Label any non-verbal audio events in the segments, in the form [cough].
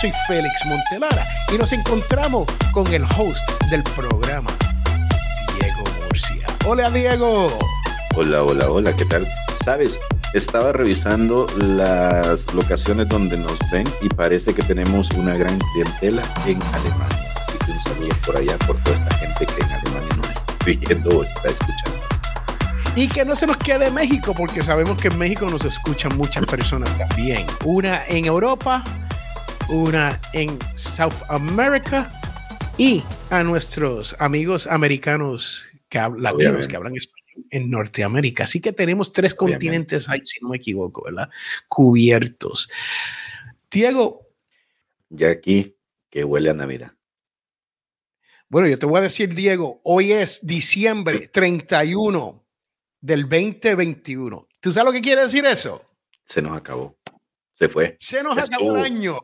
soy Félix Montelara y nos encontramos con el host del programa, Diego Murcia. Hola Diego. Hola, hola, hola, ¿qué tal? Sabes, estaba revisando las locaciones donde nos ven y parece que tenemos una gran clientela en Alemania. Así que un saludo por allá por toda esta gente que en Alemania nos está viendo o está escuchando. Y que no se nos quede México, porque sabemos que en México nos escuchan muchas personas también. Una en Europa, una en South America y a nuestros amigos americanos que latinos que hablan español en Norteamérica. Así que tenemos tres continentes ahí, si no me equivoco, ¿verdad? Cubiertos. Diego. Ya aquí que huele a Navidad. Bueno, yo te voy a decir, Diego, hoy es diciembre [clears throat] 31 del 2021. ¿Tú sabes lo que quiere decir eso? Se nos acabó. Se fue. Se nos acabó el año.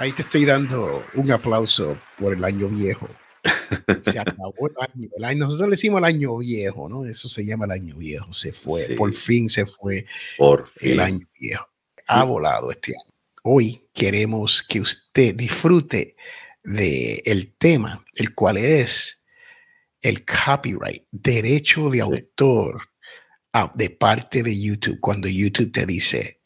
Ahí te estoy dando un aplauso por el año viejo. Se [laughs] acabó el año. El año. Nosotros le decimos el año viejo, ¿no? Eso se llama el año viejo. Se fue. Por fin se fue por el año viejo. Ha volado este año. Hoy queremos que usted disfrute del el tema, el cual es el copyright, derecho de autor ah, de parte de YouTube. Cuando YouTube te dice,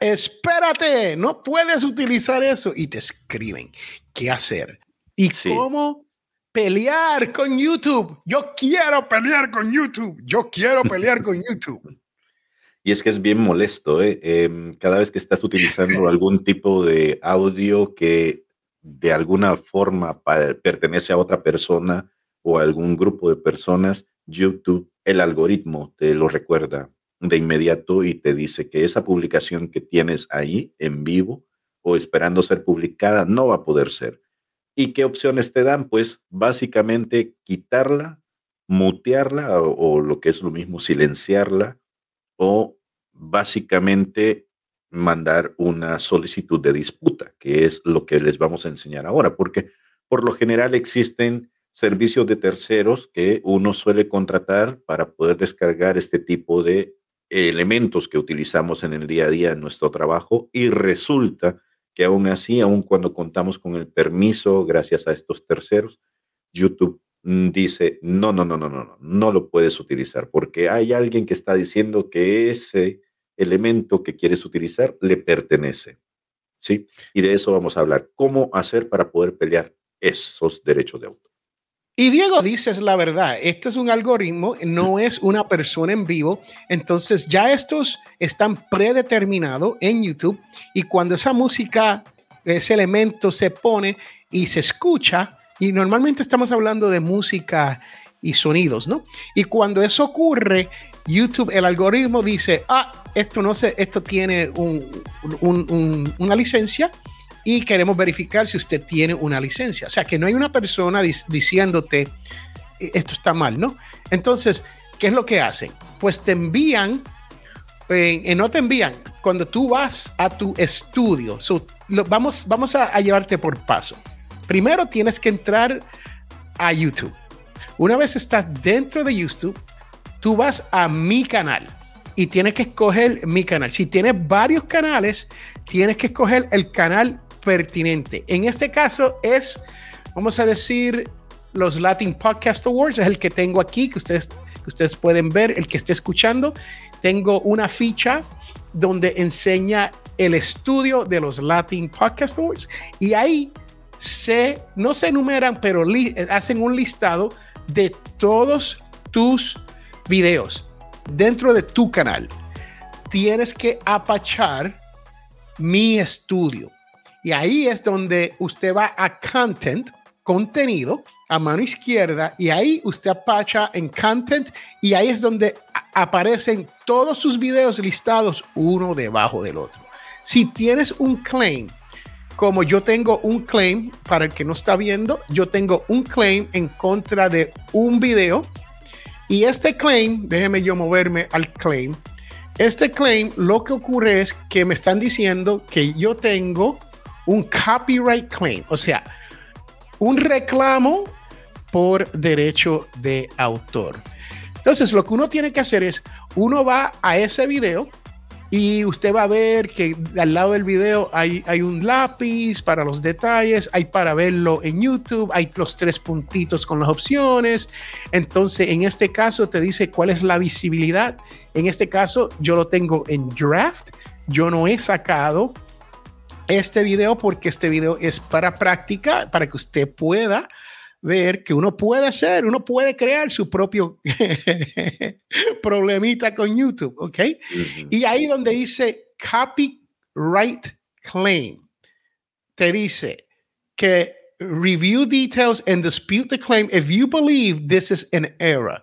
espérate, no puedes utilizar eso y te escriben qué hacer y cómo pelear con YouTube. Yo quiero pelear con YouTube. Yo quiero pelear con [laughs] YouTube. Y es que es bien molesto, ¿eh? Em, cada vez que estás utilizando [laughs] algún tipo de audio que de alguna forma pertenece a otra persona o a algún grupo de personas, YouTube, el algoritmo te lo recuerda de inmediato y te dice que esa publicación que tienes ahí en vivo o esperando ser publicada no va a poder ser. ¿Y qué opciones te dan? Pues básicamente quitarla, mutearla o, lo que es lo mismo, silenciarla o básicamente mandar una solicitud de disputa, que es lo que les vamos a enseñar ahora, porque por lo general existen servicios de terceros que uno suele contratar para poder descargar este tipo de elementos que utilizamos en el día a día en nuestro trabajo y resulta que aún así, aún cuando contamos con el permiso gracias a estos terceros, YouTube mm, dice, no, no, no, no, no, no, no lo puedes utilizar porque hay alguien que está diciendo que ese elemento que quieres utilizar le pertenece. ¿Sí? Y de eso vamos a hablar. ¿Cómo hacer para poder pelear esos derechos de autor? Y Diego dices la verdad, esto es un algoritmo, no es una persona en vivo, entonces ya estos están predeterminados en YouTube y cuando esa música, ese elemento se pone y se escucha, y normalmente estamos hablando de música y sonidos, ¿no? Y cuando eso ocurre, YouTube, el algoritmo dice, ah, esto no sé, esto tiene una licencia y queremos verificar si usted tiene una licencia. O sea, que no hay una persona diciéndote e-, esto está mal, ¿no? Entonces, ¿qué es lo que hacen? Pues te envían, eh, no te envían, cuando tú vas a tu estudio, vamos, vamos a, a llevarte por paso. Primero tienes que entrar a YouTube. Una vez estás dentro de YouTube, tú vas a mi canal y tienes que escoger mi canal. Si tienes varios canales, tienes que escoger el canal pertinente. En este caso es, vamos a decir, los Latin Podcast Awards, es el que tengo aquí, que ustedes, ustedes pueden ver, el que esté escuchando. Tengo una ficha donde enseña el estudio de los Latin Podcast Awards y ahí se, no se enumeran, pero hacen un listado de todos tus videos dentro de tu canal. Tienes que apachar mi estudio. Y ahí es donde usted va a content, contenido, a mano izquierda, y ahí usted apacha en content, y ahí es donde aparecen todos sus videos listados uno debajo del otro. Si tienes un claim, como yo tengo un claim, para el que no está viendo, yo tengo un claim en contra de un video. Y este claim, déjeme yo moverme al claim. Este claim, lo que ocurre es que me están diciendo que yo tengo un copyright claim, o sea, un reclamo por derecho de autor. Entonces, lo que uno tiene que hacer es, uno va a ese video y usted va a ver que al lado del video hay, hay un lápiz para los detalles, hay para verlo en YouTube, hay los tres puntitos con las opciones. Entonces, en este caso te dice cuál es la visibilidad. En este caso, yo lo tengo en draft. Yo no he sacado este video porque este video es para práctica, para que usted pueda ver que uno puede hacer, uno puede crear su propio [laughs] problemita con YouTube, ¿ok? Y ahí donde dice copyright claim, te dice que review details and dispute the claim if you believe this is an error.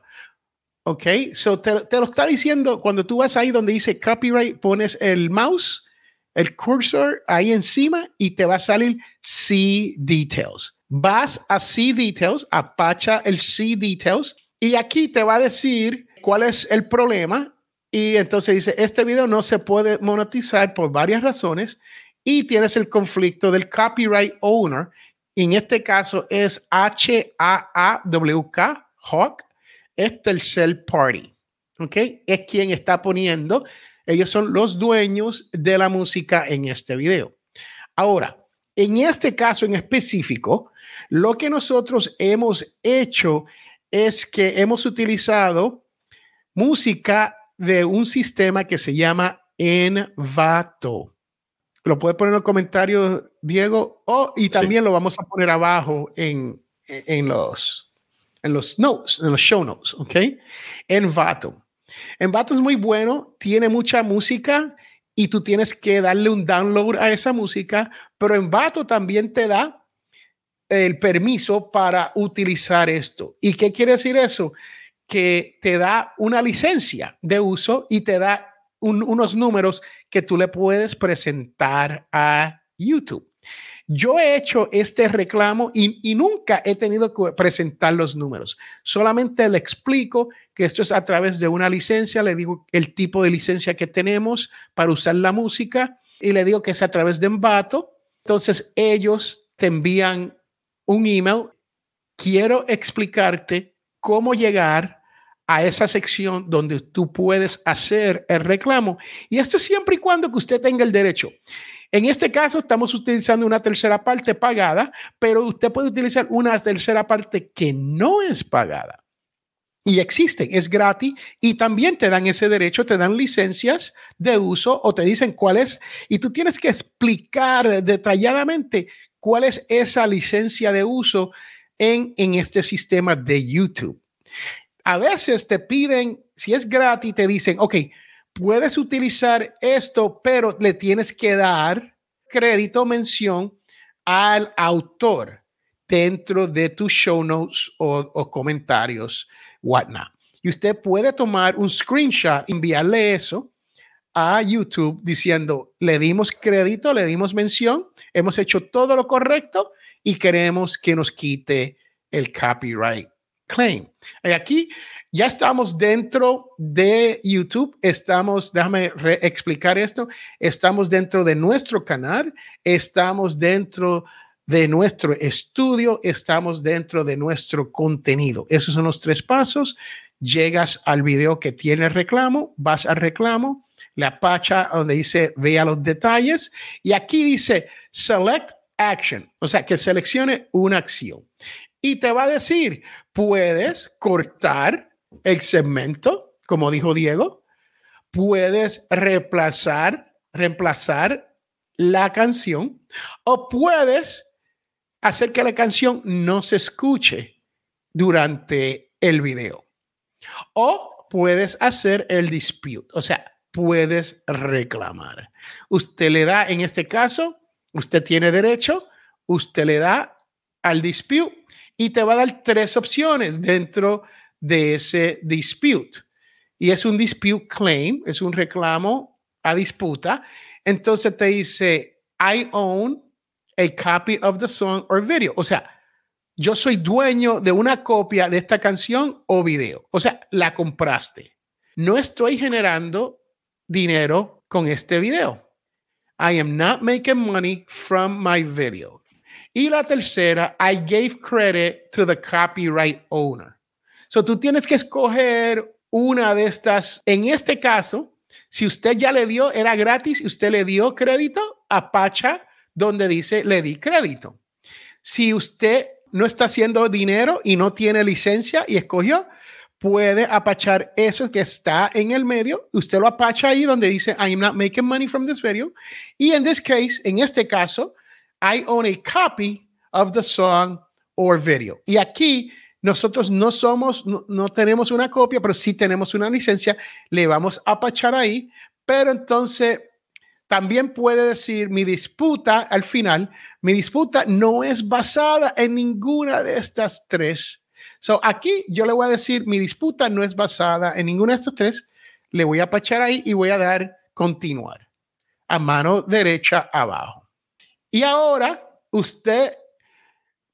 ¿Ok? So te, te lo está diciendo cuando tú vas ahí donde dice copyright, pones el mouse, el cursor ahí encima y te va a salir See Details vas a See Details, apacha el See Details y aquí te va a decir cuál es el problema. Y entonces dice, este video no se puede monetizar por varias razones y tienes el conflicto del copyright owner. en este caso es H-A-A-W-K, Hawk, es tercer party. ¿Ok? Es quien está poniendo, ellos son los dueños de la música en este video. Ahora, en este caso en específico, lo que nosotros hemos hecho es que hemos utilizado música de un sistema que se llama Envato. Lo puede poner en los comentarios, Diego, oh, y también lo vamos a poner abajo en, en, los, en los notes, en los show notes, ¿ok? Envato. Envato es muy bueno, tiene mucha música y tú tienes que darle un download a esa música, pero Envato también te da el permiso para utilizar esto. ¿Y qué quiere decir eso? Que te da una licencia de uso y te da unos números que tú le puedes presentar a YouTube. Yo he hecho este reclamo y, nunca he tenido que presentar los números. Solamente le explico que esto es a través de una licencia, le digo el tipo de licencia que tenemos para usar la música y le digo que es a través de Envato. Entonces ellos te envían un email, quiero explicarte cómo llegar a esa sección donde tú puedes hacer el reclamo. Y esto es siempre y cuando que usted tenga el derecho. En este caso estamos utilizando una tercera parte pagada, pero usted puede utilizar una tercera parte que no es pagada. Y existen, es gratis y también te dan ese derecho, te dan licencias de uso o te dicen cuál es. Y tú tienes que explicar detalladamente cuál es esa licencia de uso en, en este sistema de YouTube. A veces te piden, si es gratis, te dicen, ok, puedes utilizar esto, pero le tienes que dar crédito, mención al autor dentro de tus show notes o, o comentarios, whatnot. Y usted puede tomar un screenshot, enviarle eso a YouTube diciendo, le dimos crédito, le dimos mención, hemos hecho todo lo correcto y queremos que nos quite el copyright claim. Y aquí ya estamos dentro de YouTube, estamos, déjame explicar esto, estamos dentro de nuestro canal, estamos dentro de nuestro estudio, estamos dentro de nuestro contenido. Esos son los tres pasos. Llegas al video que tiene reclamo, vas al reclamo, la pacha donde dice vea los detalles y aquí dice select action, o sea, que seleccione una acción. Y te va a decir, puedes cortar el segmento, como dijo Diego, puedes reemplazar, reemplazar la canción o puedes hacer que la canción no se escuche durante el video. O puedes hacer el dispute, o sea, puedes reclamar. Usted le da, en este caso, usted tiene derecho, usted le da al dispute y te va a dar tres opciones dentro de ese dispute. Y es un dispute claim, es un reclamo a disputa. Entonces te dice, I own a copy of the song or video. O sea, yo soy dueño de una copia de esta canción o video. O sea, la compraste. No estoy generando dinero con este video. I am not making money from my video. Y la tercera, I gave credit to the copyright owner. So tú tienes que escoger una de estas. En este caso, Si usted ya le dio, era gratis y usted le dio crédito, apacha donde dice le di crédito. Si usted no está haciendo dinero y no tiene licencia y escogió, puede apachar eso que está en el medio. Usted lo apacha ahí donde dice I'm not making money from this video. Y en this case, en este caso, I own a copy of the song or video. Y aquí nosotros no somos, no, tenemos una copia, pero sí tenemos una licencia. Le vamos a apachar ahí. Pero entonces también puede decir mi disputa al final, mi disputa no es basada en ninguna de estas tres. So aquí yo le voy a decir mi disputa no es basada en ninguna de estas tres. Le voy a apachar ahí y voy a dar continuar a mano derecha abajo. Y ahora usted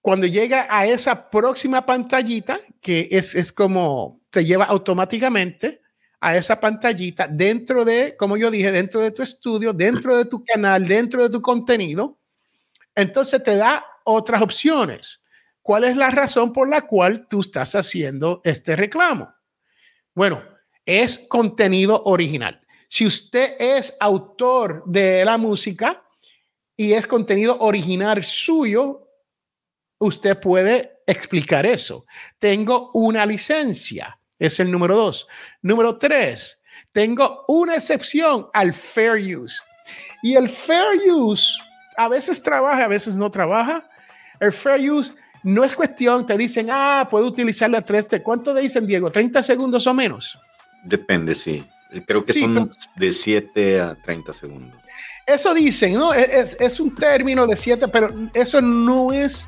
cuando llega a esa próxima pantallita, que es, es como te lleva automáticamente a esa pantallita dentro de, como yo dije, dentro de tu estudio, dentro de tu canal, dentro de tu contenido, entonces te da otras opciones. ¿Cuál es la razón por la cual tú estás haciendo este reclamo? Bueno, es contenido original. Si usted es autor de la música y es contenido original suyo, usted puede explicar eso. Tengo una licencia, es el número dos. Número tres, tengo una excepción al fair use. Y el fair use a veces trabaja, a veces no trabaja. El fair use no es cuestión, te dicen, ah, puedo utilizar la tres. ¿Cuánto te dicen, Diego? ¿30 segundos o menos? Depende, sí. Creo que son de 7 a 30 segundos. Eso dicen, ¿no? Es, es un término de 7, pero eso no es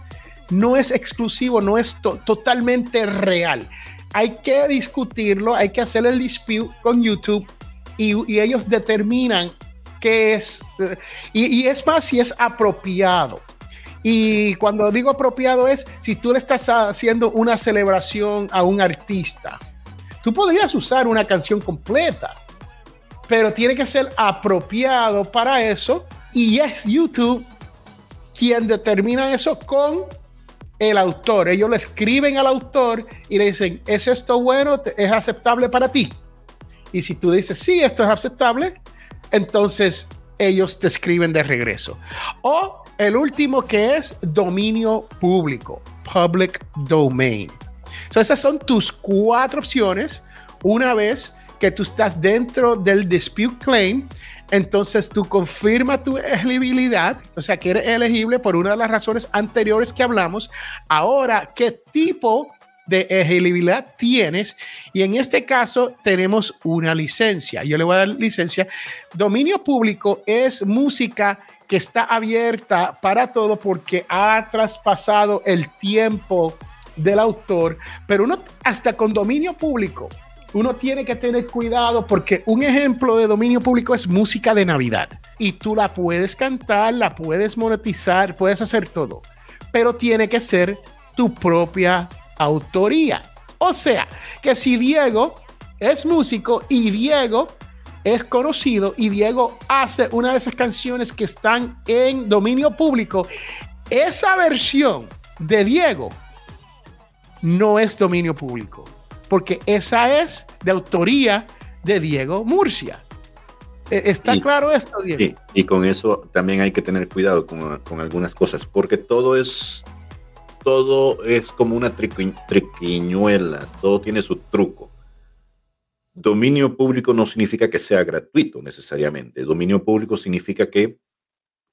no es exclusivo, no es totalmente real. Hay que discutirlo, hay que hacer el dispute con YouTube y, ellos determinan qué es, y, y, es más si es apropiado. Y cuando digo apropiado es si tú le estás haciendo una celebración a un artista. Tú podrías usar una canción completa, pero tiene que ser apropiado para eso y es YouTube quien determina eso con el autor. Ellos le escriben al autor y le dicen, ¿es esto bueno? ¿Es aceptable para ti? Y si tú dices, sí, esto es aceptable, entonces ellos te escriben de regreso. O el último que es dominio público, public domain. Entonces esas son tus cuatro opciones una vez que tú estás dentro del dispute claim entonces tú confirmas tu elegibilidad, o sea que eres elegible por una de las razones anteriores que hablamos. Ahora, ¿qué tipo de elegibilidad tienes? Y en este caso tenemos una licencia. Yo le voy a dar licencia. Dominio público es música que está abierta para todo porque ha traspasado el tiempo del autor, pero uno hasta con dominio público uno tiene que tener cuidado porque un ejemplo de dominio público es música de Navidad y tú la puedes cantar, la puedes monetizar, puedes hacer todo, pero tiene que ser tu propia autoría. O sea, que si Diego es músico y Diego es conocido y Diego hace una de esas canciones que están en dominio público, esa versión de Diego no es dominio público porque esa es de autoría de Diego Murcia. E, ¿Está claro esto, Diego? Sí, y con eso también hay que tener cuidado con, con algunas cosas, porque todo es, todo es como una triquiñuela, todo tiene su truco. Dominio público no significa que sea gratuito necesariamente. Dominio público significa que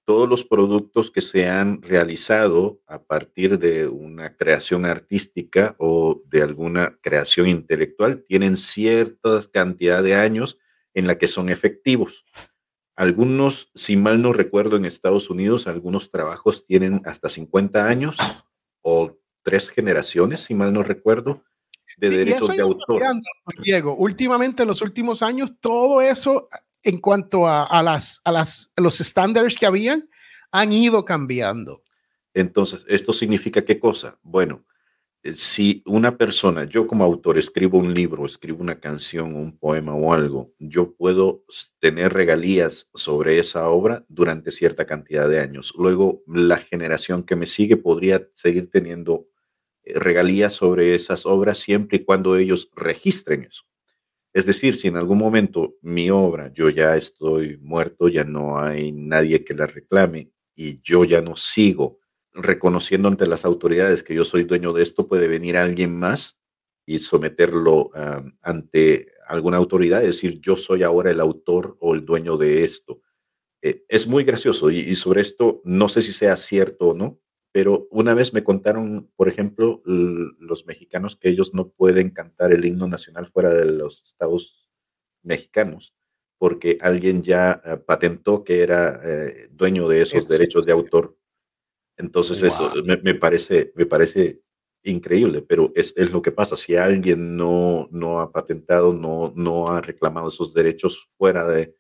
todos los productos que se han realizado a partir de una creación artística o de alguna creación intelectual tienen cierta cantidad de años en la que son efectivos. Algunos, si mal no recuerdo, en Estados Unidos, algunos trabajos tienen hasta 50 años o tres generaciones, si mal no recuerdo, de derechos de autor. Diego, últimamente en los últimos años, todo eso en cuanto a, las, a las, los estándares que habían, han ido cambiando. Entonces, ¿esto significa qué cosa? Bueno, eh, si una persona, yo como autor escribo un libro, escribo una canción, un poema o algo, yo puedo tener regalías sobre esa obra durante cierta cantidad de años. Luego, la generación que me sigue podría seguir teniendo eh, regalías sobre esas obras siempre y cuando ellos registren eso. Es decir, si en algún momento mi obra, yo ya estoy muerto, ya no hay nadie que la reclame y yo ya no sigo reconociendo ante las autoridades que yo soy dueño de esto, puede venir alguien más y someterlo ante alguna autoridad y decir, yo soy ahora el autor o el dueño de esto. Eh, es muy gracioso y, sobre esto no sé si sea cierto o no, pero una vez me contaron, por ejemplo, los mexicanos que ellos no pueden cantar el himno nacional fuera de los estados mexicanos porque alguien ya eh, patentó que era eh, dueño de esos derechos de autor. Entonces eso me, parece, me parece increíble, pero es, es, lo que pasa. Si alguien no, no ha patentado, no, no ha reclamado esos derechos fuera de,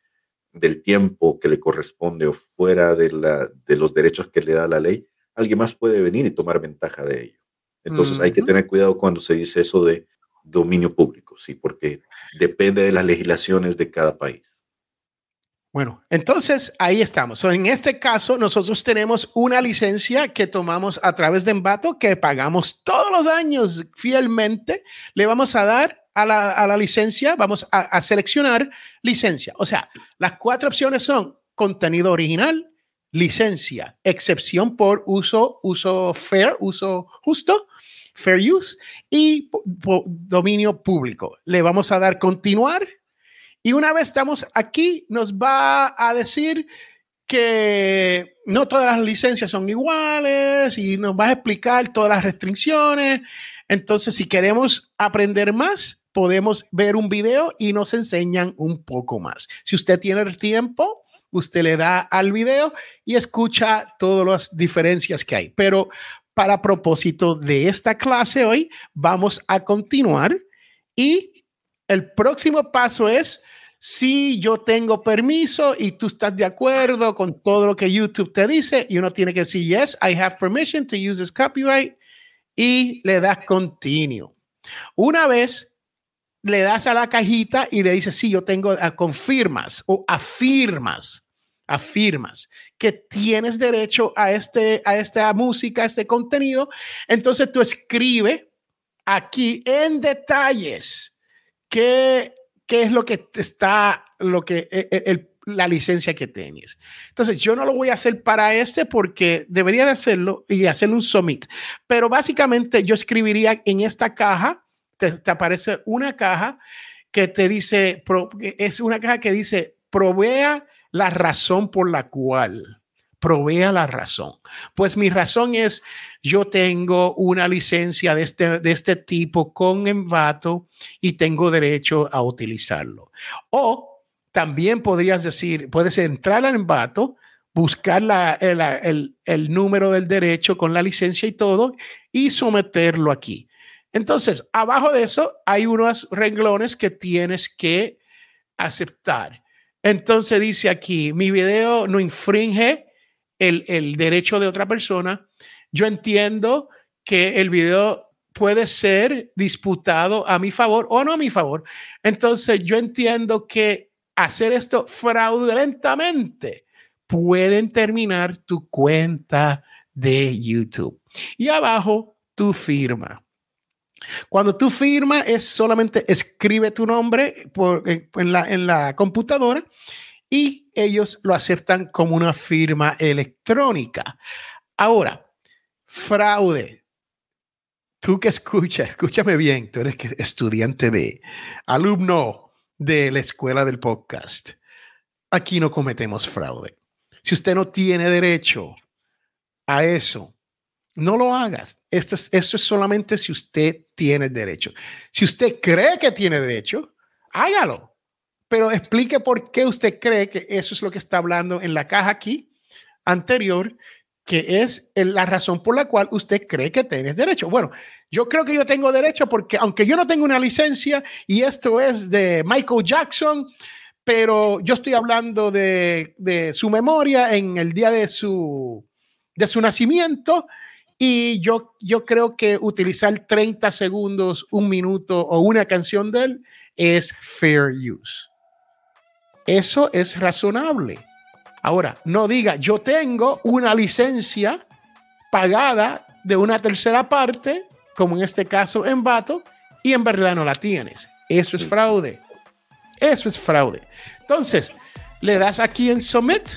del tiempo que le corresponde o fuera de, la, de los derechos que le da la ley, alguien más puede venir y tomar ventaja de ello. Entonces hay que tener cuidado cuando se dice eso de dominio público, sí, porque depende de las legislaciones de cada país. Bueno, entonces ahí estamos. en este caso, nosotros tenemos una licencia que tomamos a través de Envato que pagamos todos los años fielmente. Le vamos a dar a la, licencia, vamos a, seleccionar licencia. O sea, las cuatro opciones son contenido original, licencia, excepción por uso, uso fair, uso justo, fair use y dominio público. Le vamos a dar continuar y una vez estamos aquí, nos va a decir que no todas las licencias son iguales y nos va a explicar todas las restricciones. Entonces, si queremos aprender más, podemos ver un video y nos enseñan un poco más. Si usted tiene el tiempo, usted le da al video y escucha todas las diferencias que hay. Pero para propósito de esta clase hoy, vamos a continuar y el próximo paso es si yo tengo permiso y tú estás de acuerdo con todo lo que YouTube te dice y uno tiene que decir, yes, I have permission to use this copyright y le das continue. Una vez le das a la cajita y le dices, sí, yo tengo, ah, confirmas o afirmas, afirmas que tienes derecho a, este, a esta música, a este contenido. Entonces tú escribe aquí en detalles qué, qué es lo que está, lo que, e, e, la licencia que tienes. Entonces, yo no lo voy a hacer para este porque debería de hacerlo y hacer un submit. Pero básicamente yo escribiría en esta caja, te, aparece una caja que te dice, es una caja que dice, provea la razón por la cual provea la razón. Pues mi razón es, yo tengo una licencia de este, de este tipo con Envato y tengo derecho a utilizarlo. O también podrías decir, puedes entrar al Envato, buscar la, el, el número del derecho con la licencia y todo y someterlo aquí. Entonces, abajo de eso hay unos renglones que tienes que aceptar. Entonces dice aquí, mi video no infringe el, derecho de otra persona, yo entiendo que el video puede ser disputado a mi favor o no a mi favor. Entonces, yo entiendo que hacer esto fraudulentamente pueden terminar tu cuenta de YouTube. Y abajo, tu firma. Cuando tú firma es solamente escribe tu nombre en, la, en la computadora y ellos lo aceptan como una firma electrónica. Ahora, fraude. Tú que escuchas, escúchame bien, tú eres estudiante de, alumno de la escuela del podcast. Aquí no cometemos fraude. Si usted no tiene derecho a eso, no lo hagas. Esto es, solamente si usted tiene derecho. Si usted cree que tiene derecho, hágalo pero explique por qué usted cree que eso es lo que está hablando en la caja aquí anterior, que es la razón por la cual usted cree que tiene derecho. Bueno, yo creo que yo tengo derecho porque aunque yo no tengo una licencia y esto es de Michael Jackson, pero yo estoy hablando de, su memoria en el día de su nacimiento y yo, yo creo que utilizar 30 segundos, un minuto o una canción de él es fair use. Eso es razonable. Ahora, no diga, yo tengo una licencia pagada de una tercera parte, como en este caso en Vato, y en verdad no la tienes. Eso es fraude. Eso es fraude. Entonces, le das aquí en Submit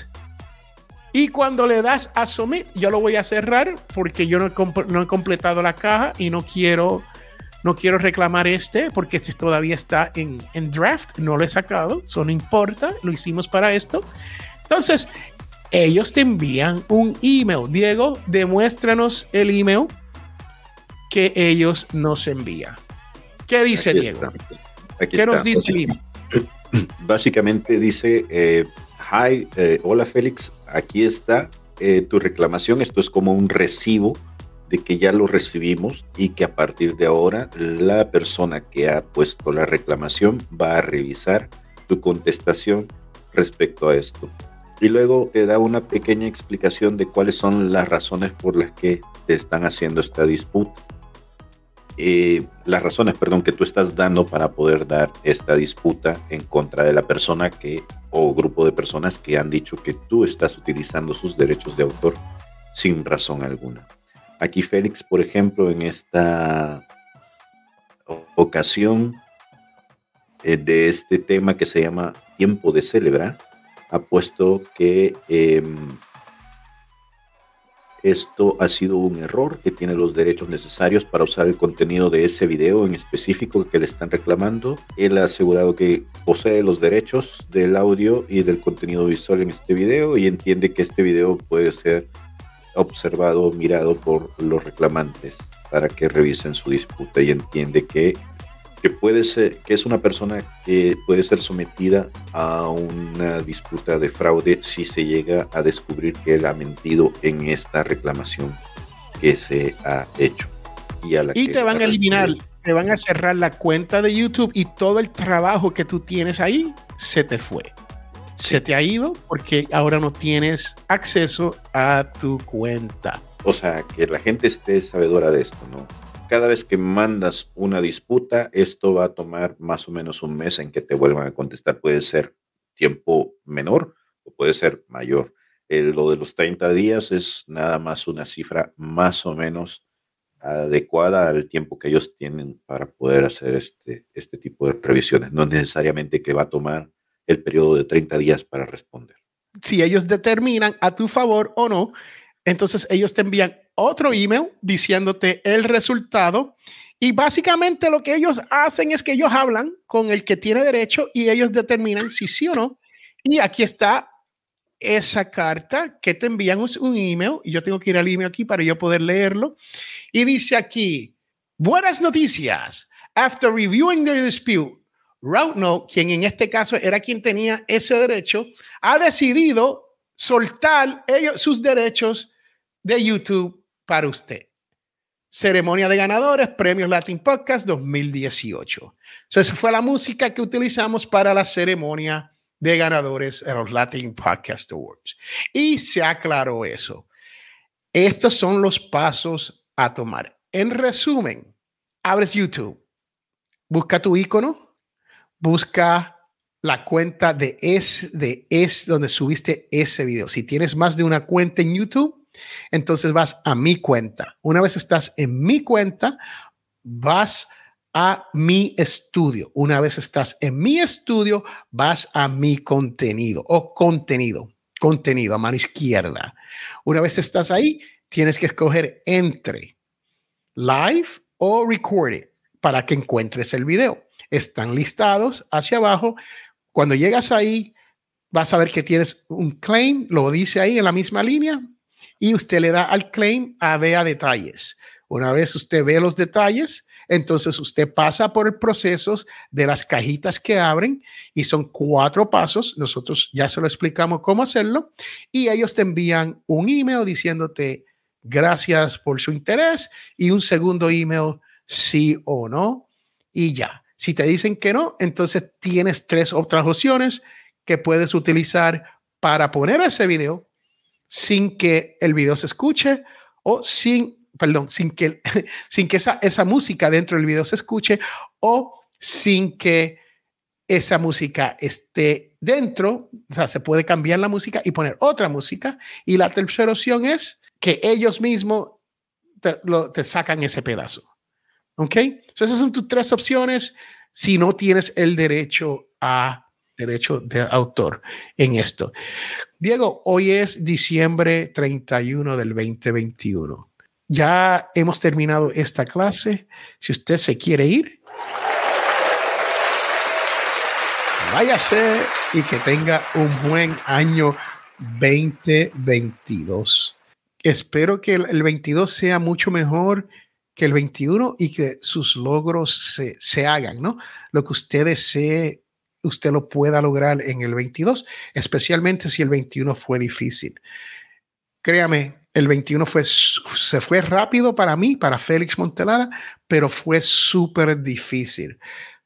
y cuando le das a Submit, yo lo voy a cerrar porque yo no he, no he completado la caja y no quiero, no quiero reclamar este porque este todavía está en, en draft, no lo he sacado, eso no importa, lo hicimos para esto. Entonces, ellos te envían un email. Diego, demuéstranos el email que ellos nos envían. ¿Qué dice Diego? ¿Qué nos dice el email? [clears throat] Básicamente dice, eh, hi, eh, hola Félix, aquí está eh, tu reclamación. Esto es como un recibo de que ya lo recibimos y que a partir de ahora la persona que ha puesto la reclamación va a revisar tu contestación respecto a esto. Y luego te da una pequeña explicación de cuáles son las razones por las que te están haciendo esta disputa. Eh, las razones, perdón, que tú estás dando para poder dar esta disputa en contra de la persona que o grupo de personas que han dicho que tú estás utilizando sus derechos de autor sin razón alguna. Aquí Félix, por ejemplo, en esta ocasión eh, de este tema que se llama Tiempo de Celebrar, ha puesto que em, esto ha sido un error, que tiene los derechos necesarios para usar el contenido de ese video en específico que le están reclamando. Él ha asegurado que posee los derechos del audio y del contenido visual en este video y entiende que este video puede ser observado, mirado por los reclamantes para que revisen su disputa y entiende que que puede ser, que es una persona que puede ser sometida a una disputa de fraude si se llega a descubrir que él ha mentido en esta reclamación que se ha hecho. Y, a la y te van a eliminar, te van a cerrar la cuenta de YouTube y todo el trabajo que tú tienes ahí se te fue. Se te ha ido porque ahora no tienes acceso a tu cuenta. O sea, que la gente esté sabedora de esto, ¿no? Cada vez que mandas una disputa, esto va a tomar más o menos un mes en que te vuelvan a contestar. Puede ser tiempo menor o puede ser mayor. lo de los 30 días es nada más una cifra más o menos adecuada al tiempo que ellos tienen para poder hacer este, este tipo de revisiones. No necesariamente que va a tomar el periodo de 30 días para responder. Si ellos determinan a tu favor o no, entonces ellos te envían otro email diciéndote el resultado. Y básicamente lo que ellos hacen es que ellos hablan con el que tiene derecho y ellos determinan si sí o no. Y aquí está esa carta que te envían un email. Y yo tengo que ir al email aquí para yo poder leerlo. Y dice aquí, buenas noticias. After reviewing the dispute, RouteNo, quien en este caso era quien tenía ese derecho, ha decidido soltar ellos, sus derechos de YouTube para usted. Ceremonia de ganadores, Premios Latin Podcast 2018. esa fue la música que utilizamos para la ceremonia de ganadores de los Latin Podcast Awards. Y se aclaró eso. Estos son los pasos a tomar. En resumen, abres YouTube, busca tu icono, busca la cuenta de es de es donde subiste ese video. Si tienes más de una cuenta en YouTube, entonces vas a mi cuenta. Una vez estás en mi cuenta, vas a mi estudio. Una vez estás en mi estudio, vas a mi contenido o contenido, contenido a mano izquierda. Una vez estás ahí, tienes que escoger entre live o recorded para que encuentres el video. Están listados hacia abajo. Cuando llegas ahí, vas a ver que tienes un claim, lo dice ahí en la misma línea, y usted le da al claim a vea detalles. Una vez usted ve los detalles, entonces usted pasa por el proceso de las cajitas que abren y son cuatro pasos. Nosotros ya se lo explicamos cómo hacerlo y ellos te envían un email diciéndote gracias por su interés y un segundo email sí o no y ya. Si te dicen que no, entonces tienes tres otras opciones que puedes utilizar para poner ese video sin que el video se escuche o sin, perdón, sin que, [laughs] sin que esa, esa música dentro del video se escuche o sin que esa música esté dentro, o sea, se puede cambiar la música y poner otra música. Y la tercera opción es que ellos mismos te, sacan ese pedazo. ¿Ok? Entonces esas son tus tres opciones si no tienes el derecho a derecho de autor en esto. Diego, hoy es diciembre 31 del 2021. Ya hemos terminado esta clase. Si usted se quiere ir, váyase y que tenga un buen año 2022. Espero que el, 22 sea mucho mejor que el 21 y que sus logros se, se hagan, ¿no? Lo que usted desee, usted lo pueda lograr en el 22, especialmente si el 21 fue difícil. Créame, el 21 fue, se fue rápido para mí, para Félix Montelara, pero fue súper difícil.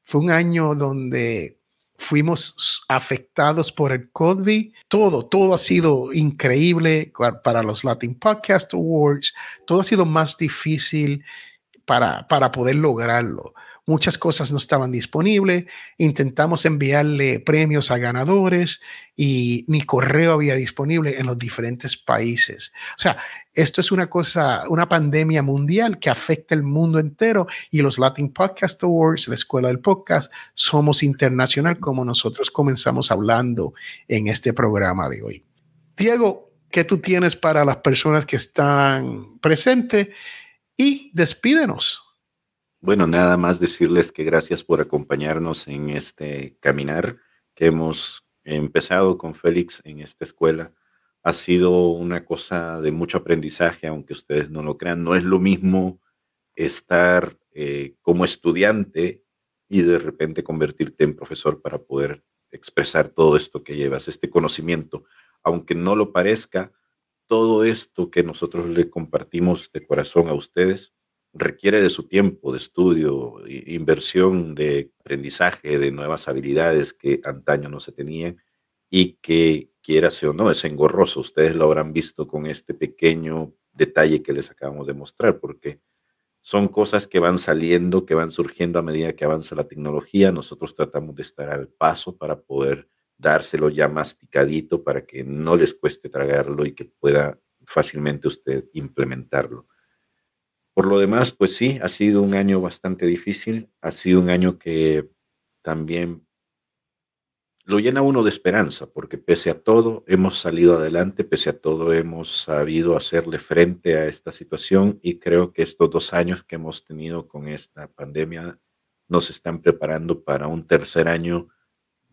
Fue un año donde fuimos afectados por el COVID. Todo, todo ha sido increíble para los Latin Podcast Awards. Todo ha sido más difícil para, para poder lograrlo muchas cosas no estaban disponibles, intentamos enviarle premios a ganadores y ni correo había disponible en los diferentes países. O sea, esto es una cosa, una pandemia mundial que afecta el mundo entero y los Latin Podcast Awards, la Escuela del Podcast, somos internacional como nosotros comenzamos hablando en este programa de hoy. Diego, ¿qué tú tienes para las personas que están presentes? Y despídenos. Bueno, nada más decirles que gracias por acompañarnos en este caminar que hemos empezado con Félix en esta escuela. Ha sido una cosa de mucho aprendizaje, aunque ustedes no lo crean. No es lo mismo estar eh, como estudiante y de repente convertirte en profesor para poder expresar todo esto que llevas, este conocimiento. Aunque no lo parezca, todo esto que nosotros le compartimos de corazón a ustedes requiere de su tiempo de estudio, inversión de aprendizaje, de nuevas habilidades que antaño no se tenían y que quieras o no, es engorroso. Ustedes lo habrán visto con este pequeño detalle que les acabamos de mostrar, porque son cosas que van saliendo, que van surgiendo a medida que avanza la tecnología. Nosotros tratamos de estar al paso para poder dárselo ya masticadito para que no les cueste tragarlo y que pueda fácilmente usted implementarlo. Por lo demás, pues sí, ha sido un año bastante difícil, ha sido un año que también lo llena uno de esperanza, porque pese a todo hemos salido adelante, pese a todo hemos sabido hacerle frente a esta situación y creo que estos dos años que hemos tenido con esta pandemia nos están preparando para un tercer año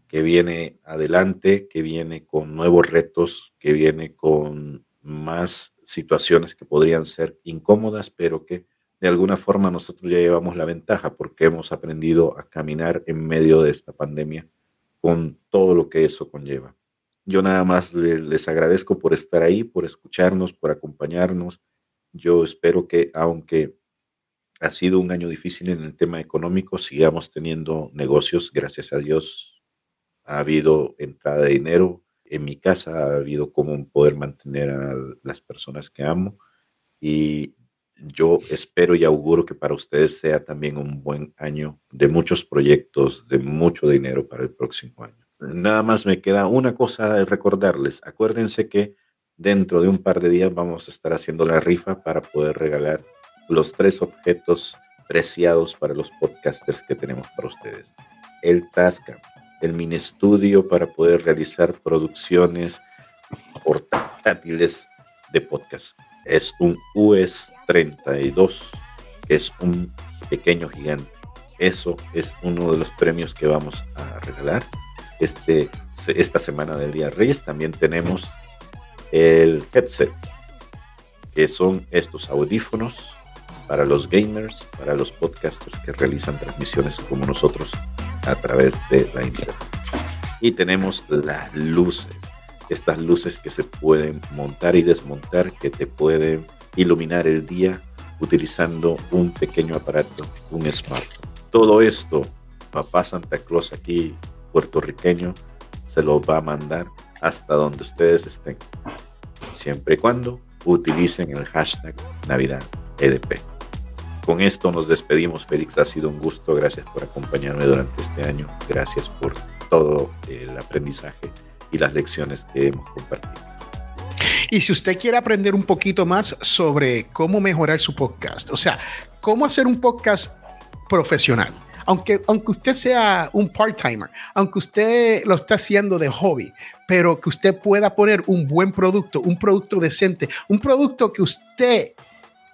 que viene adelante, que viene con nuevos retos, que viene con más situaciones que podrían ser incómodas, pero que de alguna forma nosotros ya llevamos la ventaja porque hemos aprendido a caminar en medio de esta pandemia con todo lo que eso conlleva. Yo nada más les agradezco por estar ahí, por escucharnos, por acompañarnos. Yo espero que aunque ha sido un año difícil en el tema económico, sigamos teniendo negocios. Gracias a Dios ha habido entrada de dinero, en mi casa ha habido como poder mantener a las personas que amo y yo espero y auguro que para ustedes sea también un buen año de muchos proyectos, de mucho dinero para el próximo año. Nada más me queda una cosa de recordarles. Acuérdense que dentro de un par de días vamos a estar haciendo la rifa para poder regalar los tres objetos preciados para los podcasters que tenemos para ustedes. El Tascam, el mini estudio para poder realizar producciones portátiles de podcast. Es un US 32, que es un pequeño gigante. Eso es uno de los premios que vamos a regalar este, esta semana del Día Reyes. También tenemos el headset, que son estos audífonos para los gamers, para los podcasters que realizan transmisiones como nosotros a través de la internet. Y tenemos las luces, estas luces que se pueden montar y desmontar, que te pueden iluminar el día utilizando un pequeño aparato, un smart. Todo esto, papá Santa Claus aquí, puertorriqueño, se lo va a mandar hasta donde ustedes estén, siempre y cuando utilicen el hashtag Navidad EDP. Con esto nos despedimos, Félix. Ha sido un gusto. Gracias por acompañarme durante este año. Gracias por todo el aprendizaje y las lecciones que hemos compartido. Y si usted quiere aprender un poquito más sobre cómo mejorar su podcast, o sea, cómo hacer un podcast profesional, aunque, aunque usted sea un part-timer, aunque usted lo está haciendo de hobby, pero que usted pueda poner un buen producto, un producto decente, un producto que usted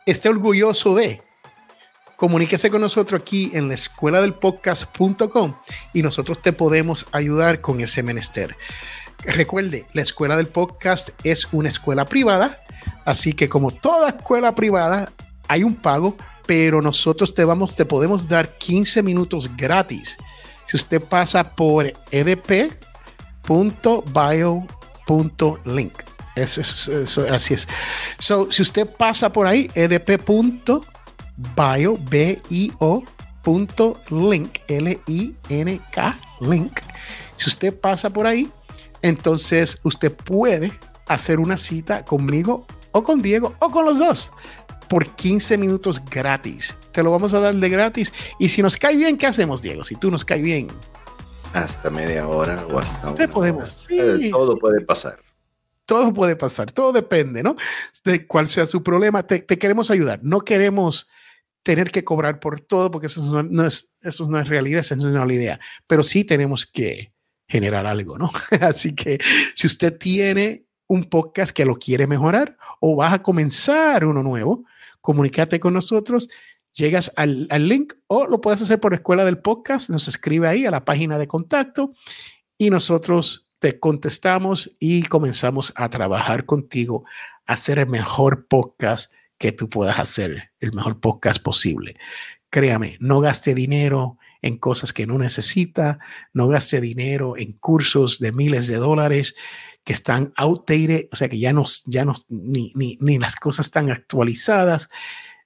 esté orgulloso de, comuníquese con nosotros aquí en la escuela del podcast.com y nosotros te podemos ayudar con ese menester. Recuerde, la escuela del podcast es una escuela privada, así que como toda escuela privada, hay un pago, pero nosotros te vamos, te podemos dar 15 minutos gratis. Si usted pasa por edp.bio.link. Eso, eso, así es. So, si usted pasa por ahí, edp.bio, B-I-O, link, L-I-N-K, link. Si usted pasa por ahí, entonces usted puede hacer una cita conmigo o con Diego o con los dos por 15 minutos gratis. Te lo vamos a dar de gratis. Y si nos cae bien, ¿qué hacemos, Diego? Si tú nos cae bien. Hasta media hora o hasta Te podemos. Sí, todo puede pasar. Todo puede pasar. Todo depende, ¿no? De cuál sea su problema. Te, queremos ayudar. No queremos tener que cobrar por todo porque eso no, es, eso no es realidad, eso no es una idea. Pero sí tenemos que generar algo, ¿no? [laughs] Así que si usted tiene un podcast que lo quiere mejorar o vas a comenzar uno nuevo, comunícate con nosotros, llegas al, link o lo puedes hacer por Escuela del Podcast, nos escribe ahí a la página de contacto y nosotros te contestamos y comenzamos a trabajar contigo, a hacer mejor podcast que tú puedas hacer, el mejor podcast posible. Créame, no gaste dinero en cosas que no necesita, no gaste dinero en cursos de miles de dólares que están outdated, o sea que ya no, ya no ni, ni, ni las cosas están actualizadas.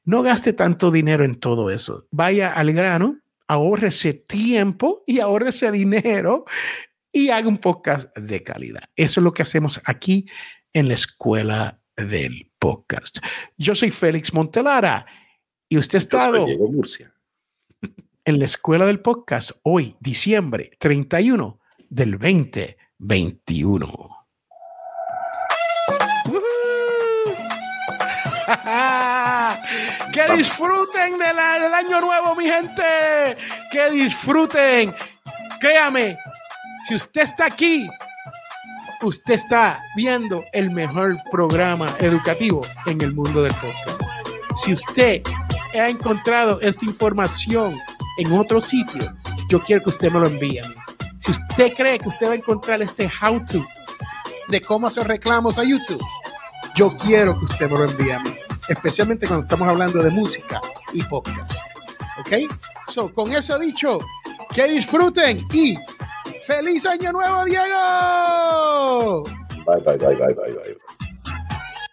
No gaste tanto dinero en todo eso. Vaya al grano, ahorrese tiempo y ahorrese dinero y haga un podcast de calidad. Eso es lo que hacemos aquí en la escuela del podcast. Yo soy Félix Montelara y usted ha estado en la escuela del podcast hoy, diciembre 31 del 2021. que disfruten del año nuevo, mi gente. Que disfruten. Créame, si usted está aquí, usted está viendo el mejor programa educativo en el mundo del podcast. Si usted ha encontrado esta información en otro sitio, yo quiero que usted me lo envíe. Si usted cree que usted va a encontrar este how to de cómo hacer reclamos a YouTube, yo quiero que usted me lo envíe a mí, especialmente cuando estamos hablando de música y podcast. ¿Ok? So, con eso dicho, que disfruten y ¡Feliz Año Nuevo, Diego! Bye, bye, bye, bye, bye, bye.